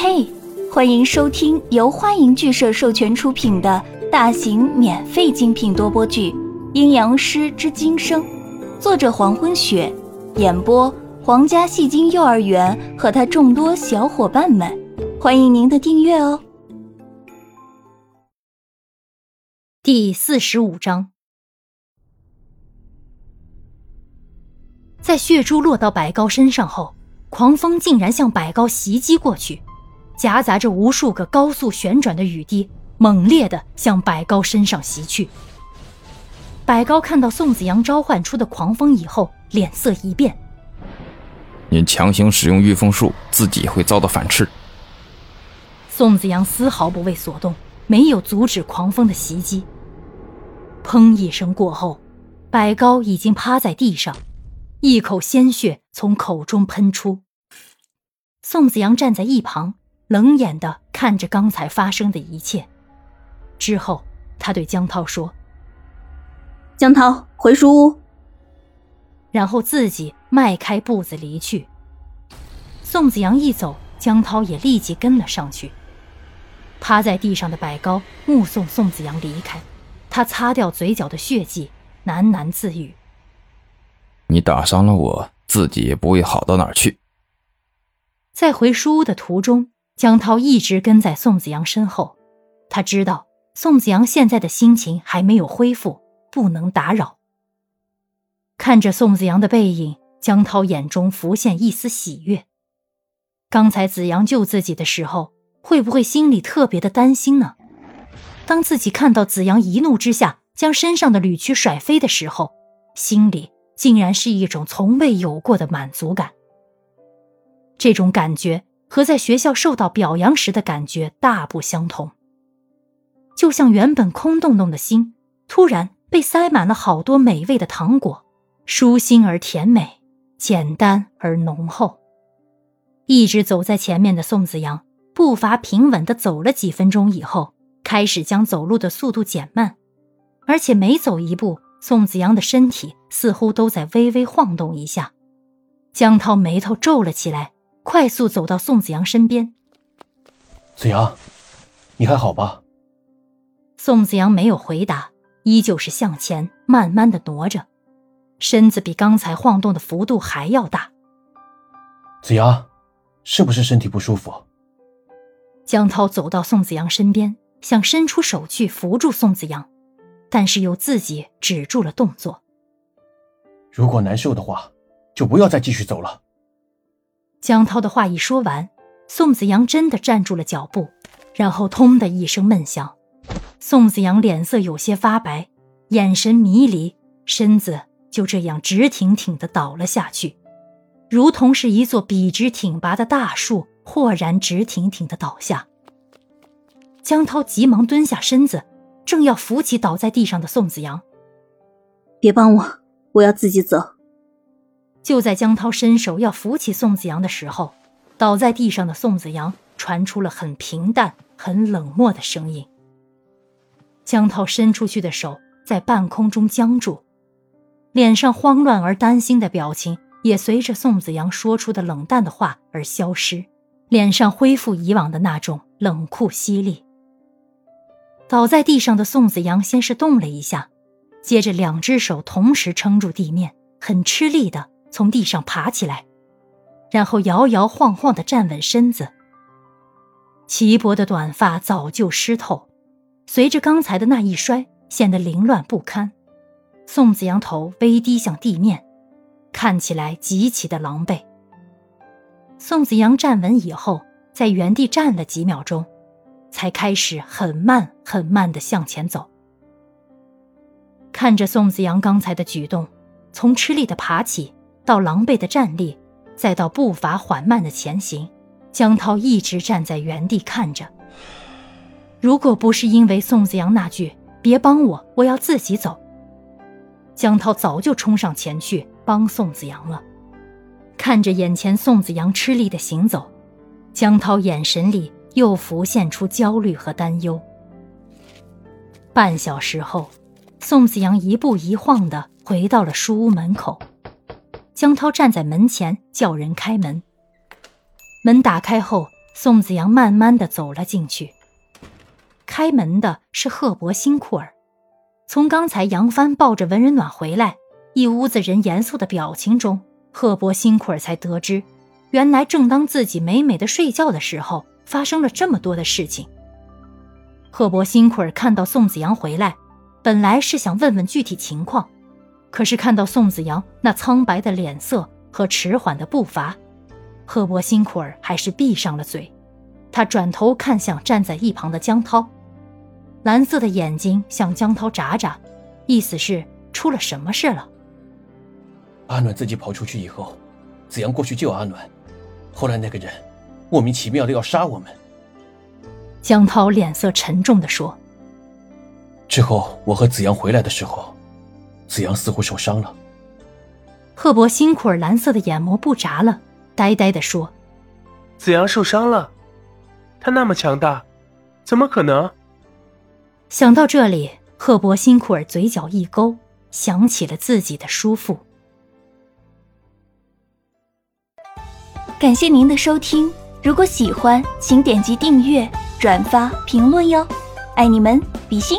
嘿，欢迎收听由欢迎剧社授权出品的大型免费精品多播剧《阴阳师之今生》，作者黄昏雪，演播皇家戏精幼儿园和他众多小伙伴们，欢迎您的订阅哦。第四十五章，在血珠落到百高身上后，狂风竟然向百高袭击过去。夹杂着无数个高速旋转的雨滴，猛烈的向百高身上袭去。百高看到宋子阳召唤出的狂风以后，脸色一变。您强行使用御风术，自己会遭到反噬。宋子阳丝毫不为所动，没有阻止狂风的袭击。砰一声过后，百高已经趴在地上，一口鲜血从口中喷出。宋子阳站在一旁。冷眼的看着刚才发生的一切，之后他对江涛说：“江涛，回书屋。”然后自己迈开步子离去。宋子阳一走，江涛也立即跟了上去。趴在地上的百高目送宋子阳离开，他擦掉嘴角的血迹，喃喃自语：“你打伤了我，自己也不会好到哪儿去。”在回书屋的途中。江涛一直跟在宋子阳身后，他知道宋子阳现在的心情还没有恢复，不能打扰。看着宋子阳的背影，江涛眼中浮现一丝喜悦。刚才子阳救自己的时候，会不会心里特别的担心呢？当自己看到子阳一怒之下将身上的铝曲甩飞的时候，心里竟然是一种从未有过的满足感。这种感觉。和在学校受到表扬时的感觉大不相同，就像原本空洞洞的心，突然被塞满了好多美味的糖果，舒心而甜美，简单而浓厚。一直走在前面的宋子阳，步伐平稳地走了几分钟以后，开始将走路的速度减慢，而且每走一步，宋子阳的身体似乎都在微微晃动一下。江涛眉头皱了起来。快速走到宋子阳身边，子阳，你还好吧？宋子阳没有回答，依旧是向前慢慢的挪着，身子比刚才晃动的幅度还要大。子阳，是不是身体不舒服？江涛走到宋子阳身边，想伸出手去扶住宋子阳，但是又自己止住了动作。如果难受的话，就不要再继续走了。江涛的话一说完，宋子阳真的站住了脚步，然后“通”的一声闷响，宋子阳脸色有些发白，眼神迷离，身子就这样直挺挺的倒了下去，如同是一座笔直挺拔的大树豁然直挺挺的倒下。江涛急忙蹲下身子，正要扶起倒在地上的宋子阳，“别帮我，我要自己走。”就在江涛伸手要扶起宋子阳的时候，倒在地上的宋子阳传出了很平淡、很冷漠的声音。江涛伸出去的手在半空中僵住，脸上慌乱而担心的表情也随着宋子阳说出的冷淡的话而消失，脸上恢复以往的那种冷酷犀利。倒在地上的宋子阳先是动了一下，接着两只手同时撑住地面，很吃力的。从地上爬起来，然后摇摇晃晃地站稳身子。齐脖的短发早就湿透，随着刚才的那一摔，显得凌乱不堪。宋子阳头微低向地面，看起来极其的狼狈。宋子阳站稳以后，在原地站了几秒钟，才开始很慢很慢地向前走。看着宋子阳刚才的举动，从吃力的爬起。到狼狈的站立，再到步伐缓慢的前行，江涛一直站在原地看着。如果不是因为宋子阳那句“别帮我，我要自己走”，江涛早就冲上前去帮宋子阳了。看着眼前宋子阳吃力的行走，江涛眼神里又浮现出焦虑和担忧。半小时后，宋子阳一步一晃的回到了书屋门口。江涛站在门前叫人开门。门打开后，宋子阳慢慢的走了进去。开门的是赫伯辛库尔。从刚才杨帆抱着文人暖回来，一屋子人严肃的表情中，赫伯辛库尔才得知，原来正当自己美美的睡觉的时候，发生了这么多的事情。赫伯辛库尔看到宋子阳回来，本来是想问问具体情况，可是看到宋子阳那苍白的脸色和迟缓的步伐，赫伯辛库尔还是闭上了嘴。他转头看向站在一旁的江涛，蓝色的眼睛向江涛眨眨，意思是出了什么事了。阿暖自己跑出去以后，子阳过去救阿暖，后来那个人莫名其妙的要杀我们。江涛脸色沉重地说：“之后我和子阳回来的时候，子阳似乎受伤了。”赫伯辛库尔蓝色的眼眸不眨了，呆呆地说：“子阳受伤了？他那么强大，怎么可能？”想到这里，赫伯辛库尔嘴角一勾，想起了自己的叔父。感谢您的收听，如果喜欢，请点击订阅。转发评论哟，爱你们，比心。